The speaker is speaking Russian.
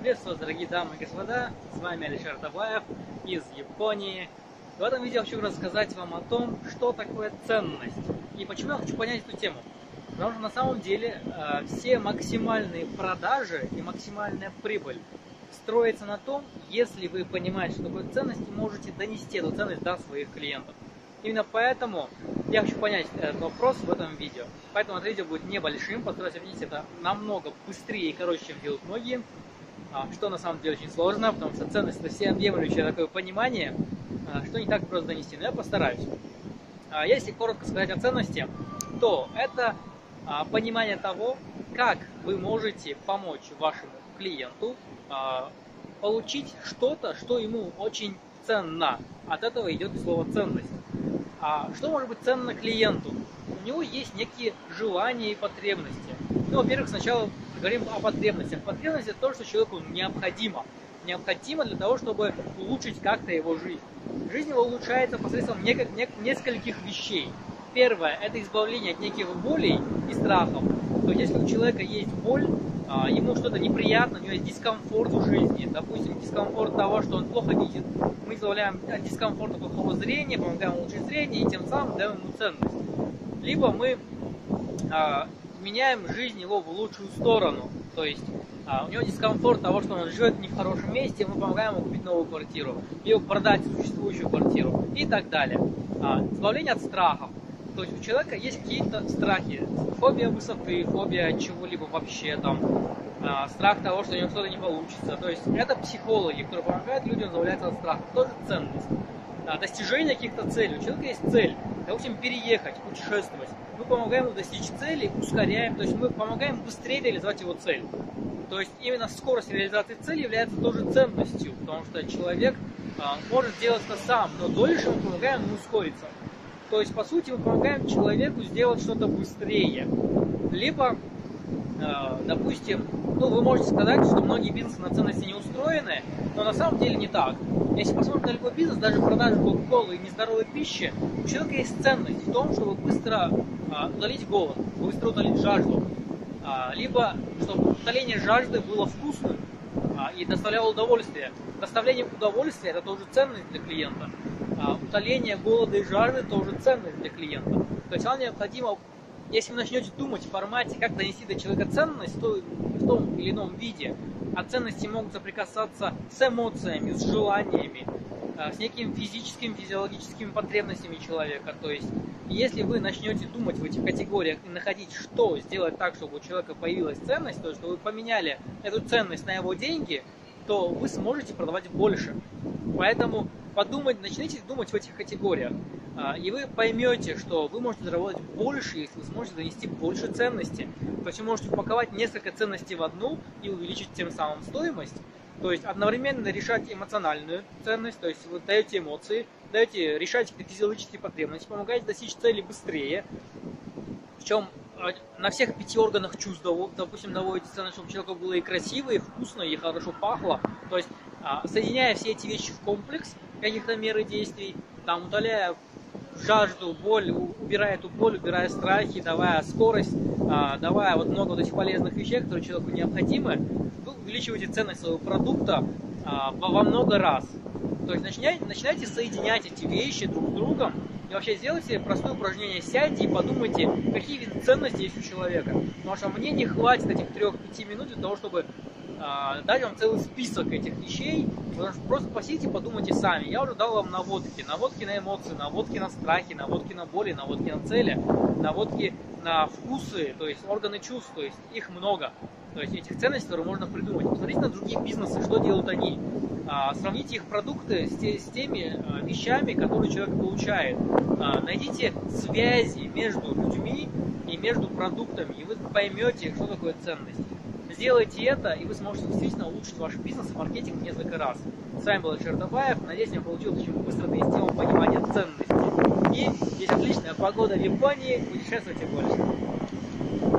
Приветствую, дорогие дамы и господа, с вами Алишер Табаев из Японии. В этом видео хочу рассказать вам о том, что такое ценность и почему я хочу понять эту тему. Потому что на самом деле э, все максимальные продажи и максимальная прибыль строится на том, если вы понимаете, что такое ценность, и можете донести эту ценность до своих клиентов. Именно поэтому я хочу понять этот вопрос в этом видео. Поэтому это видео будет небольшим, постараюсь объяснить это намного быстрее и короче, чем делают многие. А, что на самом деле очень сложно, потому что ценность это всеобъемлющее такое понимание, а, что не так просто донести, но я постараюсь. А, если коротко сказать о ценности, то это понимание того, как вы можете помочь вашему клиенту получить что-то, что ему очень ценно. От этого идет слово ценность. Что может быть ценно клиенту? У него есть некие желания и потребности. Ну, во-первых, сначала говорим о потребностях. Потребность это то, что человеку необходимо. Необходимо для того, чтобы улучшить как-то его жизнь. Жизнь его улучшается посредством нескольких вещей. Первое – это избавление от неких болей и страхов. То есть, если у человека есть боль, а, ему что-то неприятно, у него есть дискомфорт в жизни, допустим, дискомфорт того, что он плохо видит, мы избавляем от дискомфорта плохого зрения, помогаем улучшить зрение и тем самым даем ему ценность. Либо мы а, меняем жизнь его в лучшую сторону, то есть а, у него дискомфорт того, что он живет не в хорошем месте, мы помогаем ему купить новую квартиру, либо продать существующую квартиру и так далее. А, избавление от страхов. То есть у человека есть какие-то страхи. Фобия высоты, фобия чего-либо вообще там, а, страх того, что у него что-то не получится. То есть это психологи, которые помогают людям избавляться от страха. Тоже ценность. А, достижение каких-то целей. У человека есть цель. Допустим, переехать, путешествовать. Мы помогаем ему достичь цели, ускоряем. То есть мы помогаем быстрее реализовать его цель. То есть именно скорость реализации цели является тоже ценностью, потому что человек а, может сделать это сам, но дольше мы помогаем ему ускориться. То есть, по сути, мы помогаем человеку сделать что-то быстрее. Либо, допустим, ну, вы можете сказать, что многие бизнесы на ценности не устроены, но на самом деле не так. Если посмотреть на любой бизнес, даже продажу кока-колы и нездоровой пищи, у человека есть ценность в том, чтобы быстро э, удалить голод, быстро удалить жажду. Э, либо, чтобы удаление жажды было вкусным и доставляло удовольствие. Доставление удовольствия – это тоже ценность для клиента а, утоление голода и жажды тоже ценность для клиента. То есть вам необходимо, если вы начнете думать в формате, как донести до человека ценность то, в том или ином виде, а ценности могут соприкасаться с эмоциями, с желаниями, а, с некими физическими, физиологическими потребностями человека. То есть, если вы начнете думать в этих категориях и находить, что сделать так, чтобы у человека появилась ценность, то есть, что вы поменяли эту ценность на его деньги, то вы сможете продавать больше. Поэтому подумать, начните думать в этих категориях. А, и вы поймете, что вы можете заработать больше, если вы сможете донести больше ценности. То есть вы можете упаковать несколько ценностей в одну и увеличить тем самым стоимость. То есть одновременно решать эмоциональную ценность, то есть вы даете эмоции, даете решать физиологические потребности, помогаете достичь цели быстрее. Причем а, на всех пяти органах чувств, допустим, доводите ценность, чтобы человеку было и красиво, и вкусно, и хорошо пахло. То есть а, соединяя все эти вещи в комплекс, каких-то мер и действий, там, удаляя жажду, боль, убирая эту боль, убирая страхи, давая скорость, а, давая вот много вот этих полезных вещей, которые человеку необходимы, вы увеличиваете ценность своего продукта а, во много раз. То есть начинайте, начинайте соединять эти вещи друг с другом и вообще сделайте простое упражнение, сядьте и подумайте, какие ценности есть у человека. Потому что мне не хватит этих 3-5 минут для того, чтобы а, дать вам целый список этих вещей, просто посидите, подумайте сами. Я уже дал вам наводки, наводки на эмоции, наводки на страхи, наводки на боли, наводки на цели, наводки на вкусы, то есть органы чувств, то есть их много. То есть этих ценностей, которые можно придумать. Посмотрите на другие бизнесы, что делают они. А, сравните их продукты с, те, с теми а, вещами, которые человек получает. Найдите связи между людьми и между продуктами, и вы поймете, что такое ценность. Сделайте это, и вы сможете действительно улучшить ваш бизнес и маркетинг несколько раз. С вами был Чертобаев. Надеюсь, мне получилось очень быстро донести вам понимание ценности. И здесь отличная погода в Японии. Путешествуйте больше.